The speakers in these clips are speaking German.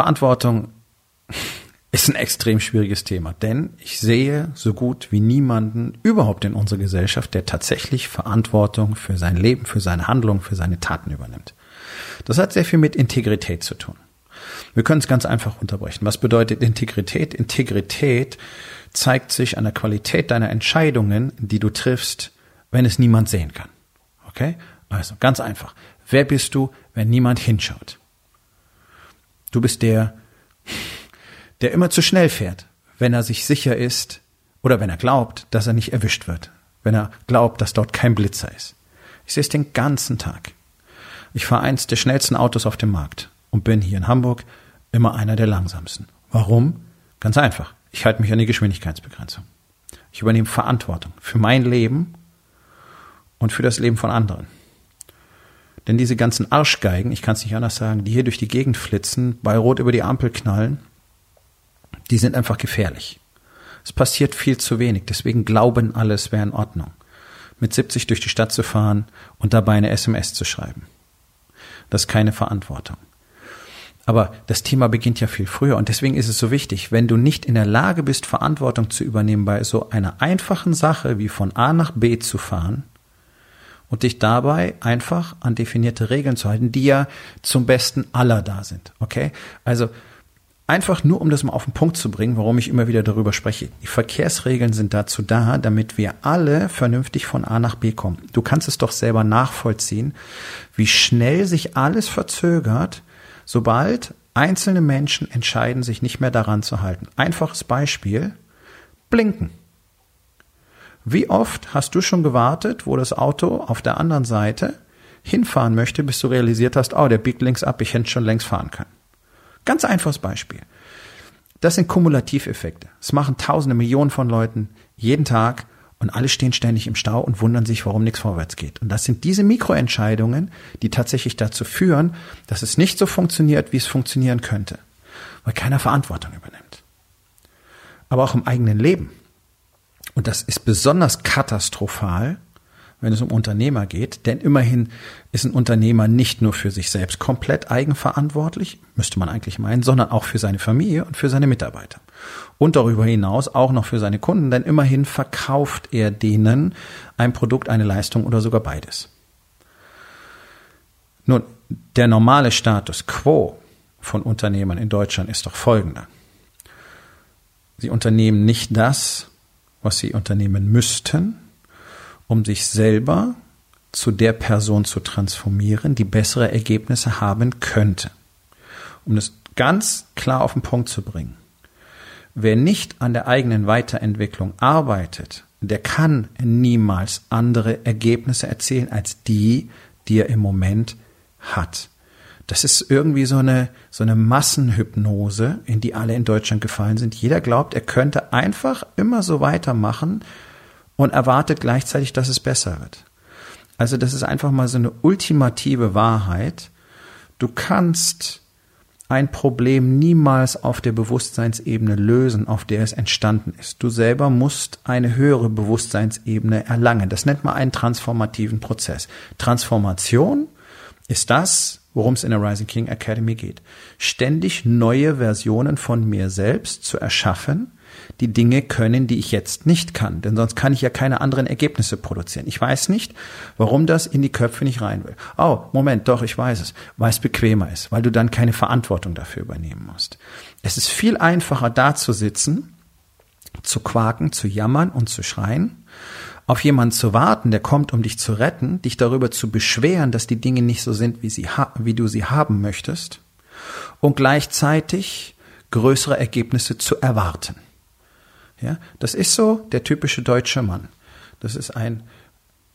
Verantwortung ist ein extrem schwieriges Thema, denn ich sehe so gut wie niemanden überhaupt in unserer Gesellschaft, der tatsächlich Verantwortung für sein Leben, für seine Handlung, für seine Taten übernimmt. Das hat sehr viel mit Integrität zu tun. Wir können es ganz einfach unterbrechen. Was bedeutet Integrität? Integrität zeigt sich an der Qualität deiner Entscheidungen, die du triffst, wenn es niemand sehen kann. Okay? Also ganz einfach. Wer bist du, wenn niemand hinschaut? Du bist der, der immer zu schnell fährt, wenn er sich sicher ist oder wenn er glaubt, dass er nicht erwischt wird, wenn er glaubt, dass dort kein Blitzer ist. Ich sehe es den ganzen Tag. Ich fahre eins der schnellsten Autos auf dem Markt und bin hier in Hamburg immer einer der langsamsten. Warum? Ganz einfach. Ich halte mich an die Geschwindigkeitsbegrenzung. Ich übernehme Verantwortung für mein Leben und für das Leben von anderen. Denn diese ganzen Arschgeigen, ich kann es nicht anders sagen, die hier durch die Gegend flitzen, bei Rot über die Ampel knallen, die sind einfach gefährlich. Es passiert viel zu wenig, deswegen glauben alle, es wäre in Ordnung, mit 70 durch die Stadt zu fahren und dabei eine SMS zu schreiben. Das ist keine Verantwortung. Aber das Thema beginnt ja viel früher und deswegen ist es so wichtig, wenn du nicht in der Lage bist, Verantwortung zu übernehmen bei so einer einfachen Sache wie von A nach B zu fahren, und dich dabei einfach an definierte Regeln zu halten, die ja zum Besten aller da sind. Okay? Also einfach nur, um das mal auf den Punkt zu bringen, warum ich immer wieder darüber spreche. Die Verkehrsregeln sind dazu da, damit wir alle vernünftig von A nach B kommen. Du kannst es doch selber nachvollziehen, wie schnell sich alles verzögert, sobald einzelne Menschen entscheiden, sich nicht mehr daran zu halten. Einfaches Beispiel. Blinken. Wie oft hast du schon gewartet, wo das Auto auf der anderen Seite hinfahren möchte, bis du realisiert hast, oh, der biegt links ab, ich hätte schon längst fahren können. Ganz einfaches Beispiel. Das sind Kumulativeffekte. Es machen tausende Millionen von Leuten jeden Tag und alle stehen ständig im Stau und wundern sich, warum nichts vorwärts geht. Und das sind diese Mikroentscheidungen, die tatsächlich dazu führen, dass es nicht so funktioniert, wie es funktionieren könnte, weil keiner Verantwortung übernimmt. Aber auch im eigenen Leben. Und das ist besonders katastrophal, wenn es um Unternehmer geht, denn immerhin ist ein Unternehmer nicht nur für sich selbst komplett eigenverantwortlich, müsste man eigentlich meinen, sondern auch für seine Familie und für seine Mitarbeiter. Und darüber hinaus auch noch für seine Kunden, denn immerhin verkauft er denen ein Produkt, eine Leistung oder sogar beides. Nun, der normale Status quo von Unternehmern in Deutschland ist doch folgender. Sie unternehmen nicht das, was sie unternehmen müssten, um sich selber zu der Person zu transformieren, die bessere Ergebnisse haben könnte. Um das ganz klar auf den Punkt zu bringen. Wer nicht an der eigenen Weiterentwicklung arbeitet, der kann niemals andere Ergebnisse erzielen als die, die er im Moment hat. Das ist irgendwie so eine, so eine Massenhypnose, in die alle in Deutschland gefallen sind. Jeder glaubt, er könnte einfach immer so weitermachen und erwartet gleichzeitig, dass es besser wird. Also das ist einfach mal so eine ultimative Wahrheit. Du kannst ein Problem niemals auf der Bewusstseinsebene lösen, auf der es entstanden ist. Du selber musst eine höhere Bewusstseinsebene erlangen. Das nennt man einen transformativen Prozess. Transformation ist das, worum es in der Rising King Academy geht. Ständig neue Versionen von mir selbst zu erschaffen, die Dinge können, die ich jetzt nicht kann. Denn sonst kann ich ja keine anderen Ergebnisse produzieren. Ich weiß nicht, warum das in die Köpfe nicht rein will. Oh, Moment, doch, ich weiß es. Weil es bequemer ist, weil du dann keine Verantwortung dafür übernehmen musst. Es ist viel einfacher, da zu sitzen, zu quaken, zu jammern und zu schreien, auf jemanden zu warten, der kommt, um dich zu retten, dich darüber zu beschweren, dass die Dinge nicht so sind, wie, sie wie du sie haben möchtest, und gleichzeitig größere Ergebnisse zu erwarten. Ja, das ist so der typische deutsche Mann. Das ist ein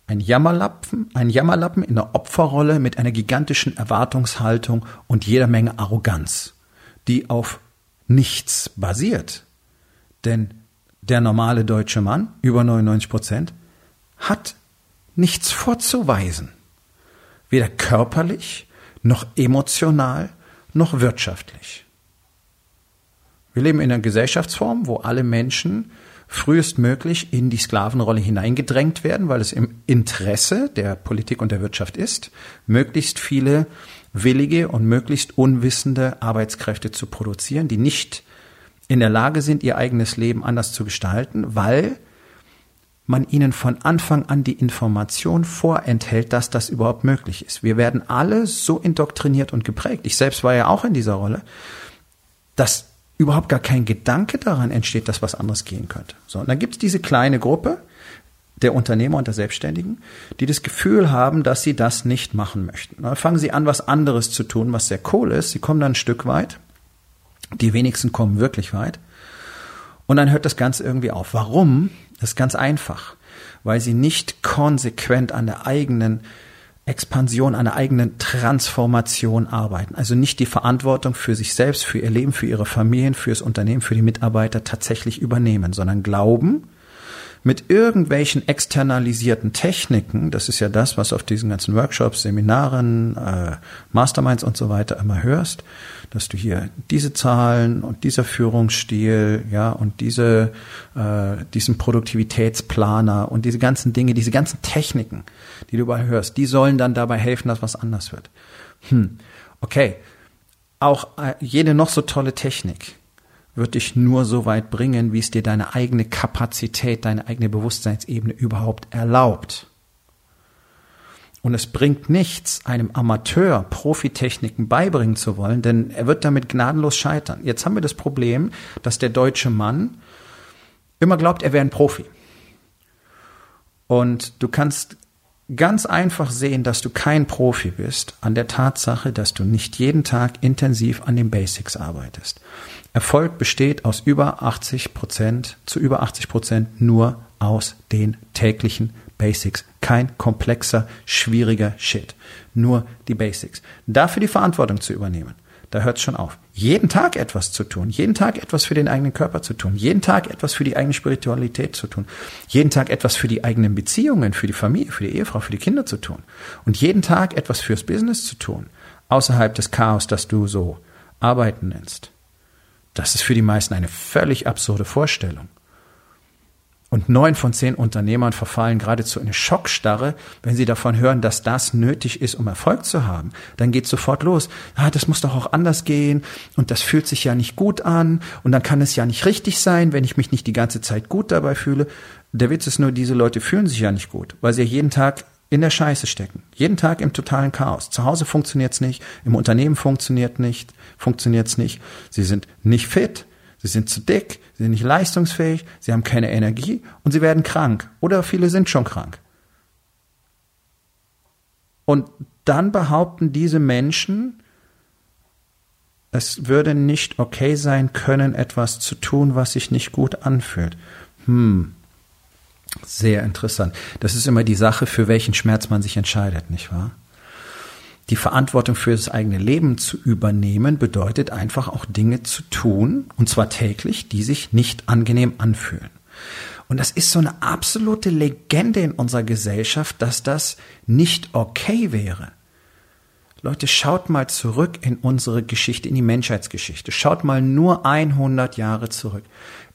Ein Jammerlappen, ein Jammerlappen in der Opferrolle mit einer gigantischen Erwartungshaltung und jeder Menge Arroganz, die auf nichts basiert. Denn der normale deutsche Mann, über 99 Prozent, hat nichts vorzuweisen. Weder körperlich, noch emotional, noch wirtschaftlich. Wir leben in einer Gesellschaftsform, wo alle Menschen frühestmöglich in die Sklavenrolle hineingedrängt werden, weil es im Interesse der Politik und der Wirtschaft ist, möglichst viele willige und möglichst unwissende Arbeitskräfte zu produzieren, die nicht in der Lage sind, ihr eigenes Leben anders zu gestalten, weil man ihnen von Anfang an die Information vorenthält, dass das überhaupt möglich ist. Wir werden alle so indoktriniert und geprägt. Ich selbst war ja auch in dieser Rolle, dass überhaupt gar kein Gedanke daran entsteht, dass was anderes gehen könnte. So, und dann gibt es diese kleine Gruppe der Unternehmer und der Selbstständigen, die das Gefühl haben, dass sie das nicht machen möchten. Dann fangen sie an, was anderes zu tun, was sehr cool ist. Sie kommen dann ein Stück weit. Die wenigsten kommen wirklich weit. Und dann hört das Ganze irgendwie auf. Warum? Das ist ganz einfach. Weil sie nicht konsequent an der eigenen Expansion, an der eigenen Transformation arbeiten. Also nicht die Verantwortung für sich selbst, für ihr Leben, für ihre Familien, fürs Unternehmen, für die Mitarbeiter tatsächlich übernehmen, sondern glauben, mit irgendwelchen externalisierten Techniken, das ist ja das, was auf diesen ganzen Workshops, Seminaren, äh, Masterminds und so weiter immer hörst, dass du hier diese Zahlen und dieser Führungsstil, ja, und diese, äh, diesen Produktivitätsplaner und diese ganzen Dinge, diese ganzen Techniken, die du überall hörst, die sollen dann dabei helfen, dass was anders wird. Hm, okay. Auch äh, jede noch so tolle Technik wird dich nur so weit bringen, wie es dir deine eigene Kapazität, deine eigene Bewusstseinsebene überhaupt erlaubt. Und es bringt nichts, einem Amateur Profitechniken beibringen zu wollen, denn er wird damit gnadenlos scheitern. Jetzt haben wir das Problem, dass der deutsche Mann immer glaubt, er wäre ein Profi. Und du kannst ganz einfach sehen, dass du kein Profi bist an der Tatsache, dass du nicht jeden Tag intensiv an den Basics arbeitest. Erfolg besteht aus über 80 Prozent, zu über 80 Prozent nur aus den täglichen Basics. Kein komplexer, schwieriger Shit. Nur die Basics. Dafür die Verantwortung zu übernehmen. Da hört es schon auf. Jeden Tag etwas zu tun, jeden Tag etwas für den eigenen Körper zu tun, jeden Tag etwas für die eigene Spiritualität zu tun, jeden Tag etwas für die eigenen Beziehungen, für die Familie, für die Ehefrau, für die Kinder zu tun und jeden Tag etwas fürs Business zu tun, außerhalb des Chaos, das du so arbeiten nennst. Das ist für die meisten eine völlig absurde Vorstellung. Und neun von zehn Unternehmern verfallen geradezu in eine Schockstarre, wenn sie davon hören, dass das nötig ist, um Erfolg zu haben. Dann geht sofort los. Ah, das muss doch auch anders gehen und das fühlt sich ja nicht gut an und dann kann es ja nicht richtig sein, wenn ich mich nicht die ganze Zeit gut dabei fühle. Der Witz ist nur, diese Leute fühlen sich ja nicht gut, weil sie jeden Tag in der Scheiße stecken. Jeden Tag im totalen Chaos. Zu Hause funktioniert's nicht, im Unternehmen funktioniert nicht, funktioniert's nicht. Sie sind nicht fit, sie sind zu dick, sie sind nicht leistungsfähig, sie haben keine Energie und sie werden krank. Oder viele sind schon krank. Und dann behaupten diese Menschen, es würde nicht okay sein können, etwas zu tun, was sich nicht gut anfühlt. Hm, sehr interessant. Das ist immer die Sache, für welchen Schmerz man sich entscheidet, nicht wahr? Die Verantwortung für das eigene Leben zu übernehmen bedeutet einfach auch Dinge zu tun, und zwar täglich, die sich nicht angenehm anfühlen. Und das ist so eine absolute Legende in unserer Gesellschaft, dass das nicht okay wäre. Leute, schaut mal zurück in unsere Geschichte, in die Menschheitsgeschichte. Schaut mal nur 100 Jahre zurück.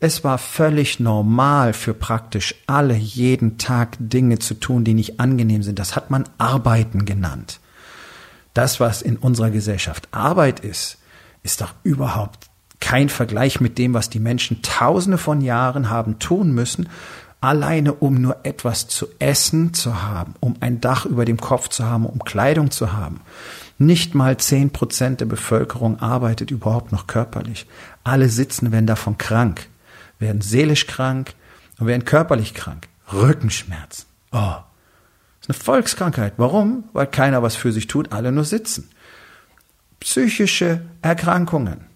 Es war völlig normal für praktisch alle jeden Tag Dinge zu tun, die nicht angenehm sind. Das hat man Arbeiten genannt. Das, was in unserer Gesellschaft Arbeit ist, ist doch überhaupt kein Vergleich mit dem, was die Menschen tausende von Jahren haben tun müssen, alleine um nur etwas zu essen zu haben, um ein Dach über dem Kopf zu haben, um Kleidung zu haben. Nicht mal zehn Prozent der Bevölkerung arbeitet überhaupt noch körperlich. Alle sitzen, werden davon krank, werden seelisch krank und werden körperlich krank. Rückenschmerzen. Oh. Eine Volkskrankheit. Warum? Weil keiner was für sich tut, alle nur sitzen. Psychische Erkrankungen.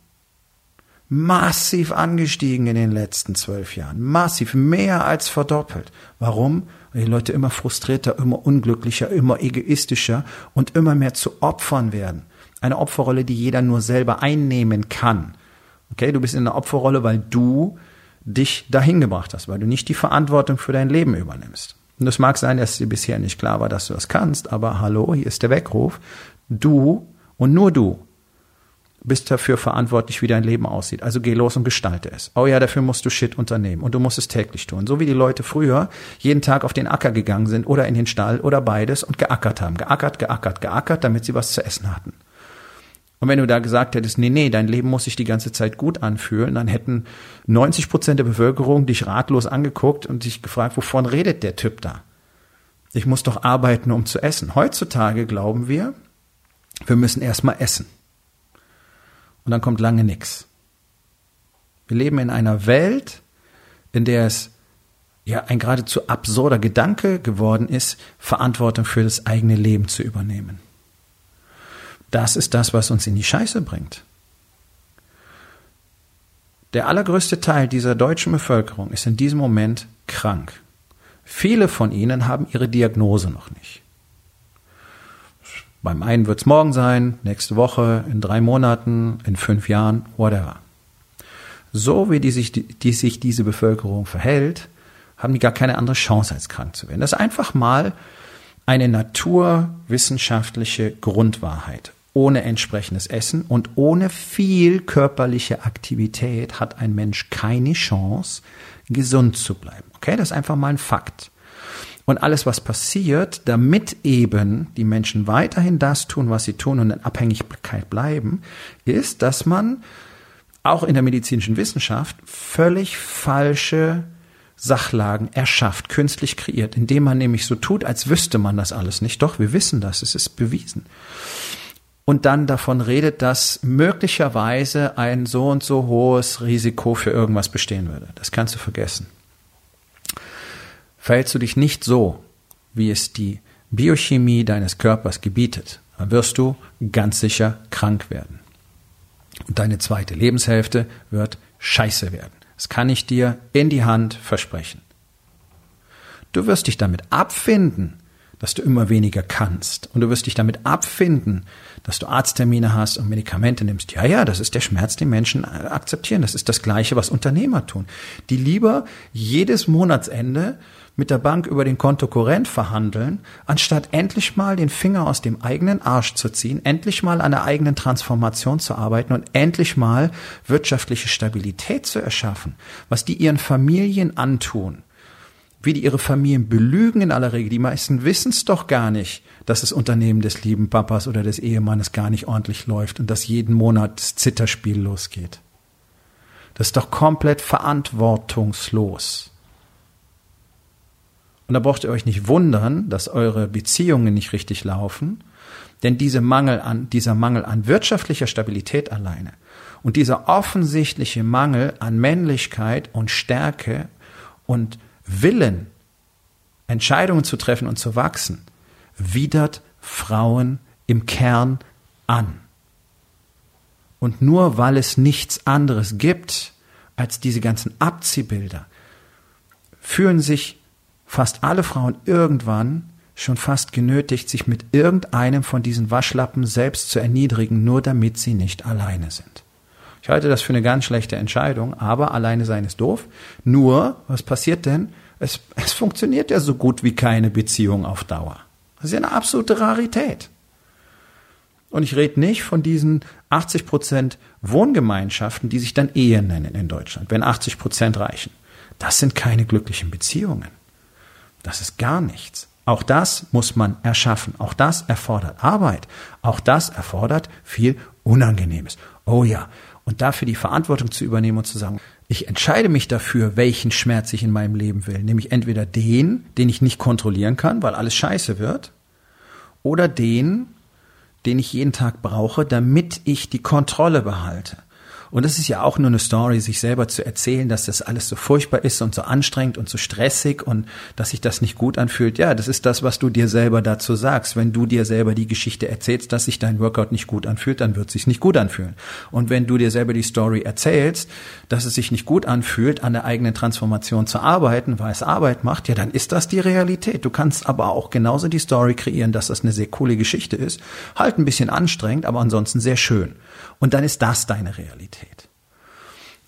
massiv angestiegen in den letzten zwölf Jahren. Massiv, mehr als verdoppelt. Warum? Weil die Leute immer frustrierter, immer unglücklicher, immer egoistischer und immer mehr zu Opfern werden. Eine Opferrolle, die jeder nur selber einnehmen kann. Okay, du bist in einer Opferrolle, weil du dich dahin gebracht hast, weil du nicht die Verantwortung für dein Leben übernimmst. Und es mag sein, dass dir bisher nicht klar war, dass du das kannst, aber hallo, hier ist der Weckruf. Du und nur du bist dafür verantwortlich, wie dein Leben aussieht. Also geh los und gestalte es. Oh ja, dafür musst du Shit unternehmen und du musst es täglich tun. So wie die Leute früher jeden Tag auf den Acker gegangen sind oder in den Stall oder beides und geackert haben. Geackert, geackert, geackert, damit sie was zu essen hatten. Und wenn du da gesagt hättest, nee, nee, dein Leben muss sich die ganze Zeit gut anfühlen, dann hätten 90 Prozent der Bevölkerung dich ratlos angeguckt und sich gefragt, wovon redet der Typ da? Ich muss doch arbeiten, um zu essen. Heutzutage glauben wir, wir müssen erstmal essen. Und dann kommt lange nichts. Wir leben in einer Welt, in der es ja ein geradezu absurder Gedanke geworden ist, Verantwortung für das eigene Leben zu übernehmen. Das ist das, was uns in die Scheiße bringt. Der allergrößte Teil dieser deutschen Bevölkerung ist in diesem Moment krank. Viele von ihnen haben ihre Diagnose noch nicht. Beim einen wird es morgen sein, nächste Woche, in drei Monaten, in fünf Jahren, whatever. So wie die sich, die, sich diese Bevölkerung verhält, haben die gar keine andere Chance, als krank zu werden. Das ist einfach mal eine naturwissenschaftliche Grundwahrheit ohne entsprechendes Essen und ohne viel körperliche Aktivität hat ein Mensch keine Chance, gesund zu bleiben. Okay, das ist einfach mal ein Fakt. Und alles, was passiert, damit eben die Menschen weiterhin das tun, was sie tun und in Abhängigkeit bleiben, ist, dass man auch in der medizinischen Wissenschaft völlig falsche Sachlagen erschafft, künstlich kreiert, indem man nämlich so tut, als wüsste man das alles nicht. Doch, wir wissen das, es ist bewiesen und dann davon redet, dass möglicherweise ein so und so hohes Risiko für irgendwas bestehen würde. Das kannst du vergessen. Verhältst du dich nicht so, wie es die Biochemie deines Körpers gebietet, dann wirst du ganz sicher krank werden. Und deine zweite Lebenshälfte wird scheiße werden. Das kann ich dir in die Hand versprechen. Du wirst dich damit abfinden, dass du immer weniger kannst. Und du wirst dich damit abfinden, dass du Arzttermine hast und Medikamente nimmst. Ja, ja, das ist der Schmerz, den Menschen äh, akzeptieren. Das ist das Gleiche, was Unternehmer tun. Die lieber jedes Monatsende mit der Bank über den Kontokorrent verhandeln, anstatt endlich mal den Finger aus dem eigenen Arsch zu ziehen, endlich mal an der eigenen Transformation zu arbeiten und endlich mal wirtschaftliche Stabilität zu erschaffen, was die ihren Familien antun wie die ihre Familien belügen in aller Regel. Die meisten wissen es doch gar nicht, dass das Unternehmen des lieben Papas oder des Ehemannes gar nicht ordentlich läuft und dass jeden Monat das Zitterspiel losgeht. Das ist doch komplett verantwortungslos. Und da braucht ihr euch nicht wundern, dass eure Beziehungen nicht richtig laufen, denn diese Mangel an, dieser Mangel an wirtschaftlicher Stabilität alleine und dieser offensichtliche Mangel an Männlichkeit und Stärke und Willen, Entscheidungen zu treffen und zu wachsen, widert Frauen im Kern an. Und nur weil es nichts anderes gibt als diese ganzen Abziehbilder, fühlen sich fast alle Frauen irgendwann schon fast genötigt, sich mit irgendeinem von diesen Waschlappen selbst zu erniedrigen, nur damit sie nicht alleine sind. Ich halte das für eine ganz schlechte Entscheidung, aber alleine sein ist doof. Nur, was passiert denn? Es, es funktioniert ja so gut wie keine Beziehung auf Dauer. Das ist ja eine absolute Rarität. Und ich rede nicht von diesen 80 Prozent Wohngemeinschaften, die sich dann Ehe nennen in Deutschland, wenn 80 Prozent reichen. Das sind keine glücklichen Beziehungen. Das ist gar nichts. Auch das muss man erschaffen. Auch das erfordert Arbeit. Auch das erfordert viel Unangenehmes. Oh ja, und dafür die Verantwortung zu übernehmen und zu sagen, ich entscheide mich dafür, welchen Schmerz ich in meinem Leben will. Nämlich entweder den, den ich nicht kontrollieren kann, weil alles scheiße wird, oder den, den ich jeden Tag brauche, damit ich die Kontrolle behalte. Und es ist ja auch nur eine Story, sich selber zu erzählen, dass das alles so furchtbar ist und so anstrengend und so stressig und dass sich das nicht gut anfühlt. Ja, das ist das, was du dir selber dazu sagst. Wenn du dir selber die Geschichte erzählst, dass sich dein Workout nicht gut anfühlt, dann wird es sich nicht gut anfühlen. Und wenn du dir selber die Story erzählst, dass es sich nicht gut anfühlt, an der eigenen Transformation zu arbeiten, weil es Arbeit macht, ja, dann ist das die Realität. Du kannst aber auch genauso die Story kreieren, dass das eine sehr coole Geschichte ist. Halt ein bisschen anstrengend, aber ansonsten sehr schön. Und dann ist das deine Realität.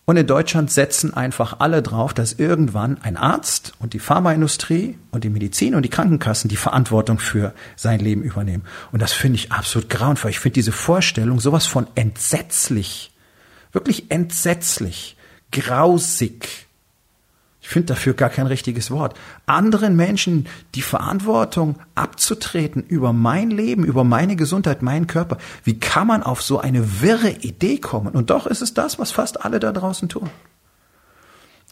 Und in Deutschland setzen einfach alle drauf, dass irgendwann ein Arzt und die Pharmaindustrie und die Medizin und die Krankenkassen die Verantwortung für sein Leben übernehmen. Und das finde ich absolut grauenvoll. Ich finde diese Vorstellung sowas von entsetzlich. Wirklich entsetzlich. Grausig. Ich finde dafür gar kein richtiges Wort. Anderen Menschen die Verantwortung abzutreten über mein Leben, über meine Gesundheit, meinen Körper. Wie kann man auf so eine wirre Idee kommen? Und doch ist es das, was fast alle da draußen tun.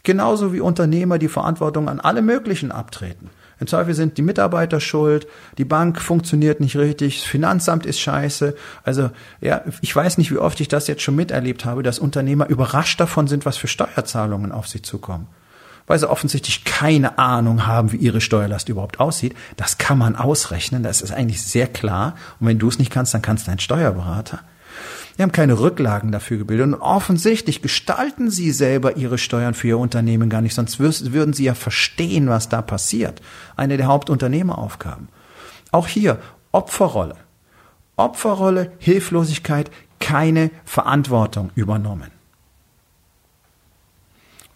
Genauso wie Unternehmer die Verantwortung an alle möglichen abtreten. Im Zweifel sind die Mitarbeiter schuld, die Bank funktioniert nicht richtig, das Finanzamt ist scheiße. Also, ja, ich weiß nicht, wie oft ich das jetzt schon miterlebt habe, dass Unternehmer überrascht davon sind, was für Steuerzahlungen auf sie zukommen weil sie offensichtlich keine Ahnung haben, wie ihre Steuerlast überhaupt aussieht. Das kann man ausrechnen, das ist eigentlich sehr klar. Und wenn du es nicht kannst, dann kannst dein Steuerberater. Die haben keine Rücklagen dafür gebildet. Und offensichtlich gestalten sie selber ihre Steuern für ihr Unternehmen gar nicht, sonst würden sie ja verstehen, was da passiert. Eine der Hauptunternehmeraufgaben. Auch hier Opferrolle. Opferrolle, Hilflosigkeit, keine Verantwortung übernommen.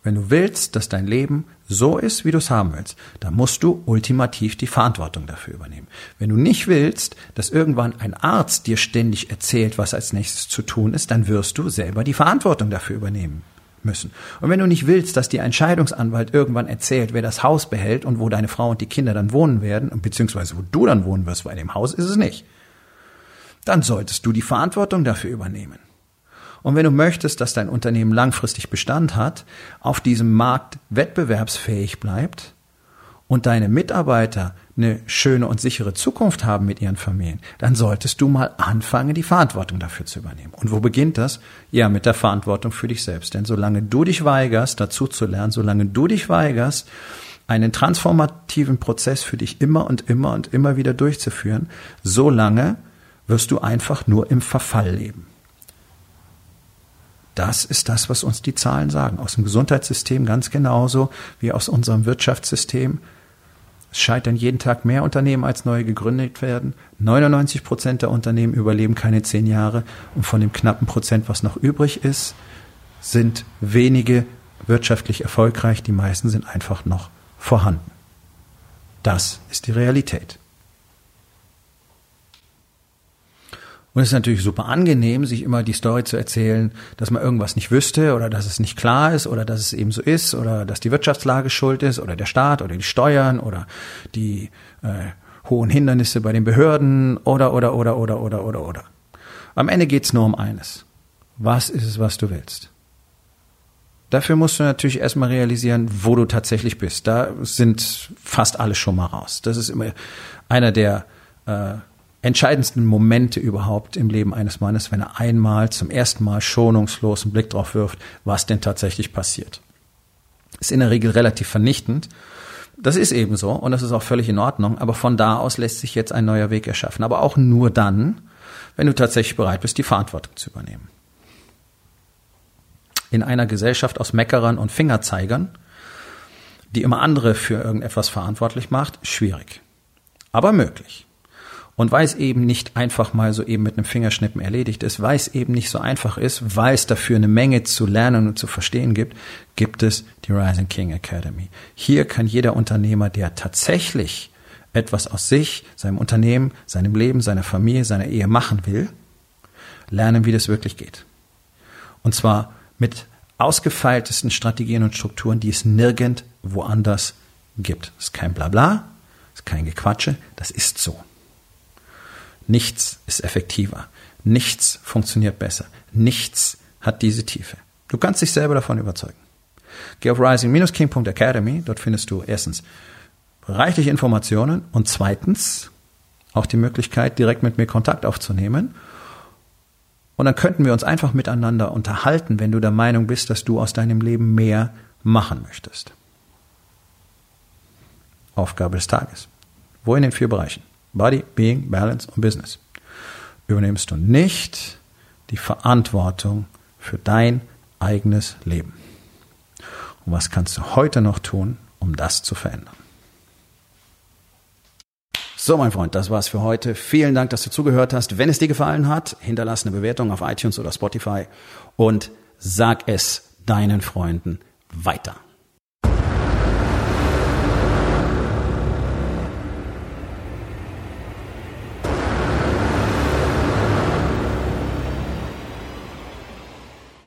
Wenn du willst, dass dein Leben so ist, wie du es haben willst, dann musst du ultimativ die Verantwortung dafür übernehmen. Wenn du nicht willst, dass irgendwann ein Arzt dir ständig erzählt, was als nächstes zu tun ist, dann wirst du selber die Verantwortung dafür übernehmen müssen. Und wenn du nicht willst, dass dir ein Scheidungsanwalt irgendwann erzählt, wer das Haus behält und wo deine Frau und die Kinder dann wohnen werden, beziehungsweise wo du dann wohnen wirst, weil in dem Haus ist es nicht, dann solltest du die Verantwortung dafür übernehmen. Und wenn du möchtest, dass dein Unternehmen langfristig Bestand hat, auf diesem Markt wettbewerbsfähig bleibt und deine Mitarbeiter eine schöne und sichere Zukunft haben mit ihren Familien, dann solltest du mal anfangen, die Verantwortung dafür zu übernehmen. Und wo beginnt das? Ja, mit der Verantwortung für dich selbst. Denn solange du dich weigerst, dazu zu lernen, solange du dich weigerst, einen transformativen Prozess für dich immer und immer und immer wieder durchzuführen, solange wirst du einfach nur im Verfall leben. Das ist das, was uns die Zahlen sagen. Aus dem Gesundheitssystem ganz genauso wie aus unserem Wirtschaftssystem. Es scheitern jeden Tag mehr Unternehmen, als neue gegründet werden. 99 Prozent der Unternehmen überleben keine zehn Jahre. Und von dem knappen Prozent, was noch übrig ist, sind wenige wirtschaftlich erfolgreich. Die meisten sind einfach noch vorhanden. Das ist die Realität. Und es ist natürlich super angenehm, sich immer die Story zu erzählen, dass man irgendwas nicht wüsste oder dass es nicht klar ist oder dass es eben so ist oder dass die Wirtschaftslage schuld ist oder der Staat oder die Steuern oder die äh, hohen Hindernisse bei den Behörden oder oder oder oder oder oder oder. Am Ende geht's nur um eines. Was ist es, was du willst? Dafür musst du natürlich erstmal realisieren, wo du tatsächlich bist. Da sind fast alle schon mal raus. Das ist immer einer der äh, entscheidendsten Momente überhaupt im Leben eines Mannes, wenn er einmal zum ersten Mal schonungslos einen Blick drauf wirft, was denn tatsächlich passiert. Ist in der Regel relativ vernichtend. Das ist eben so und das ist auch völlig in Ordnung, aber von da aus lässt sich jetzt ein neuer Weg erschaffen. Aber auch nur dann, wenn du tatsächlich bereit bist, die Verantwortung zu übernehmen. In einer Gesellschaft aus Meckerern und Fingerzeigern, die immer andere für irgendetwas verantwortlich macht, schwierig. Aber möglich. Und weil es eben nicht einfach mal so eben mit einem Fingerschnippen erledigt ist, weil es eben nicht so einfach ist, weil es dafür eine Menge zu lernen und zu verstehen gibt, gibt es die Rising King Academy. Hier kann jeder Unternehmer, der tatsächlich etwas aus sich, seinem Unternehmen, seinem Leben, seiner Familie, seiner Ehe machen will, lernen, wie das wirklich geht. Und zwar mit ausgefeiltesten Strategien und Strukturen, die es nirgend woanders gibt. Das ist kein Blabla, das ist kein Gequatsche, das ist so. Nichts ist effektiver. Nichts funktioniert besser. Nichts hat diese Tiefe. Du kannst dich selber davon überzeugen. Geh auf rising-king.academy. Dort findest du erstens reichlich Informationen und zweitens auch die Möglichkeit, direkt mit mir Kontakt aufzunehmen Und dann könnten wir uns einfach miteinander unterhalten, wenn du der Meinung bist, dass du aus deinem Leben mehr machen möchtest. Aufgabe des Tages. Wo in den vier Bereichen? Body, Being, Balance und Business. Übernimmst du nicht die Verantwortung für dein eigenes Leben. Und was kannst du heute noch tun, um das zu verändern? So, mein Freund, das war's für heute. Vielen Dank, dass du zugehört hast. Wenn es dir gefallen hat, hinterlass eine Bewertung auf iTunes oder Spotify und sag es deinen Freunden weiter.